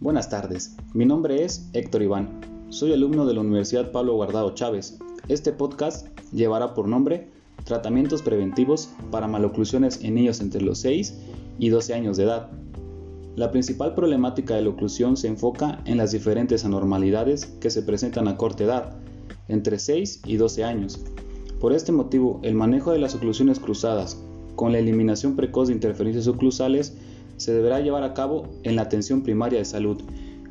Buenas tardes, mi nombre es Héctor Iván, soy alumno de la Universidad Pablo Guardado Chávez. Este podcast llevará por nombre Tratamientos preventivos para maloclusiones en niños entre los 6 y 12 años de edad. La principal problemática de la oclusión se enfoca en las diferentes anormalidades que se presentan a corta edad, entre 6 y 12 años. Por este motivo, el manejo de las oclusiones cruzadas, con la eliminación precoz de interferencias oclusales, se deberá llevar a cabo en la atención primaria de salud,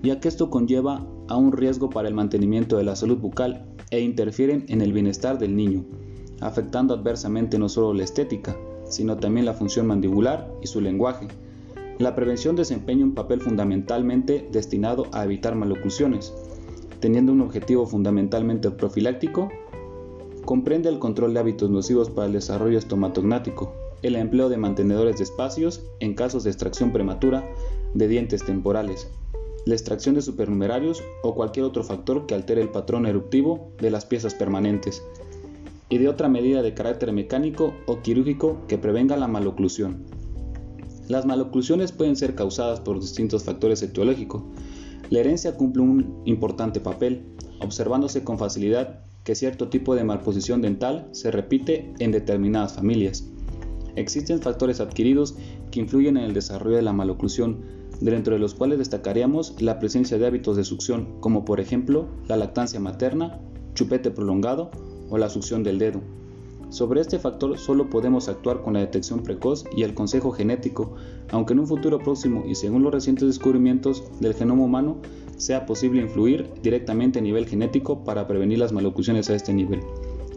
ya que esto conlleva a un riesgo para el mantenimiento de la salud bucal e interfieren en el bienestar del niño, afectando adversamente no solo la estética, sino también la función mandibular y su lenguaje. La prevención desempeña un papel fundamentalmente destinado a evitar maloclusiones, teniendo un objetivo fundamentalmente profiláctico, comprende el control de hábitos nocivos para el desarrollo estomatognático, el empleo de mantenedores de espacios en casos de extracción prematura de dientes temporales, la extracción de supernumerarios o cualquier otro factor que altere el patrón eruptivo de las piezas permanentes, y de otra medida de carácter mecánico o quirúrgico que prevenga la maloclusión. Las maloclusiones pueden ser causadas por distintos factores etiológicos. La herencia cumple un importante papel, observándose con facilidad que cierto tipo de malposición dental se repite en determinadas familias. Existen factores adquiridos que influyen en el desarrollo de la maloclusión, dentro de los cuales destacaríamos la presencia de hábitos de succión, como por ejemplo la lactancia materna, chupete prolongado o la succión del dedo. Sobre este factor solo podemos actuar con la detección precoz y el consejo genético, aunque en un futuro próximo y según los recientes descubrimientos del genoma humano sea posible influir directamente a nivel genético para prevenir las maloclusiones a este nivel.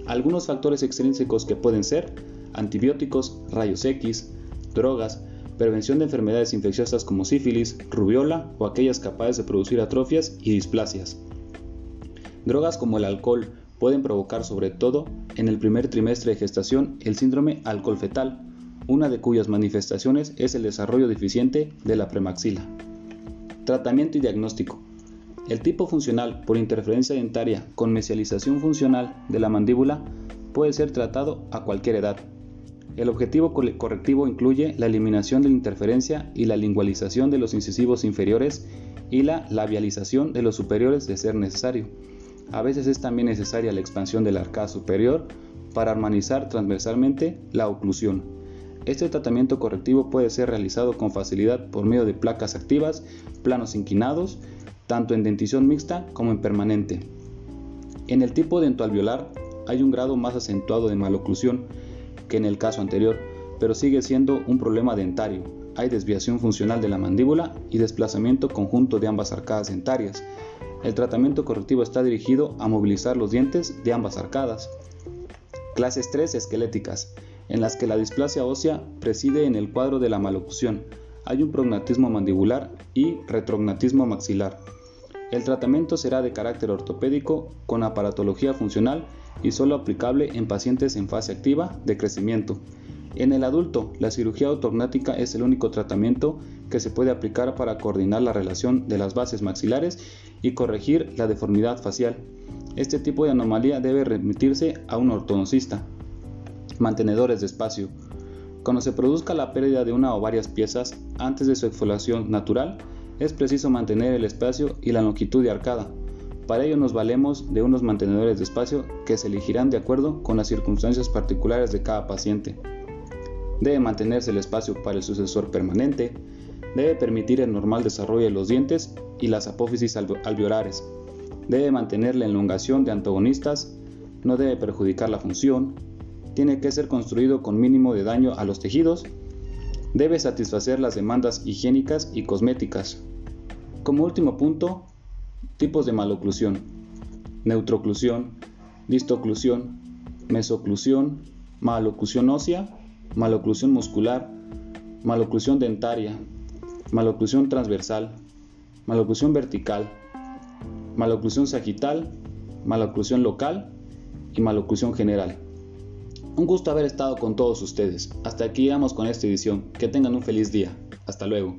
Algunos factores extrínsecos que pueden ser antibióticos, rayos X, drogas, prevención de enfermedades infecciosas como sífilis, rubiola o aquellas capaces de producir atrofias y displasias. Drogas como el alcohol pueden provocar sobre todo en el primer trimestre de gestación el síndrome alcohol fetal, una de cuyas manifestaciones es el desarrollo deficiente de la premaxila. Tratamiento y diagnóstico. El tipo funcional por interferencia dentaria con mesialización funcional de la mandíbula puede ser tratado a cualquier edad, el objetivo correctivo incluye la eliminación de la interferencia y la lingualización de los incisivos inferiores y la labialización de los superiores de ser necesario. A veces es también necesaria la expansión del arcada superior para armonizar transversalmente la oclusión. Este tratamiento correctivo puede ser realizado con facilidad por medio de placas activas, planos inquinados, tanto en dentición mixta como en permanente. En el tipo dentoalveolar hay un grado más acentuado de maloclusión, que en el caso anterior, pero sigue siendo un problema dentario. Hay desviación funcional de la mandíbula y desplazamiento conjunto de ambas arcadas dentarias. El tratamiento correctivo está dirigido a movilizar los dientes de ambas arcadas. Clases 3 esqueléticas, en las que la displasia ósea preside en el cuadro de la maloclusión. Hay un prognatismo mandibular y retrognatismo maxilar. El tratamiento será de carácter ortopédico con aparatología funcional y solo aplicable en pacientes en fase activa de crecimiento. En el adulto, la cirugía ortognática es el único tratamiento que se puede aplicar para coordinar la relación de las bases maxilares y corregir la deformidad facial. Este tipo de anomalía debe remitirse a un ortodoncista. Mantenedores de espacio. Cuando se produzca la pérdida de una o varias piezas antes de su exfoliación natural, es preciso mantener el espacio y la longitud de arcada, para ello nos valemos de unos mantenedores de espacio que se elegirán de acuerdo con las circunstancias particulares de cada paciente. Debe mantenerse el espacio para el sucesor permanente, debe permitir el normal desarrollo de los dientes y las apófisis alveolares, debe mantener la elongación de antagonistas, no debe perjudicar la función, tiene que ser construido con mínimo de daño a los tejidos, debe satisfacer las demandas higiénicas y cosméticas. Como último punto, Tipos de maloclusión. Neutroclusión, distoclusión, mesoclusión, maloclusión ósea, maloclusión muscular, maloclusión dentaria, maloclusión transversal, maloclusión vertical, maloclusión sagital, maloclusión local y maloclusión general. Un gusto haber estado con todos ustedes. Hasta aquí vamos con esta edición. Que tengan un feliz día. Hasta luego.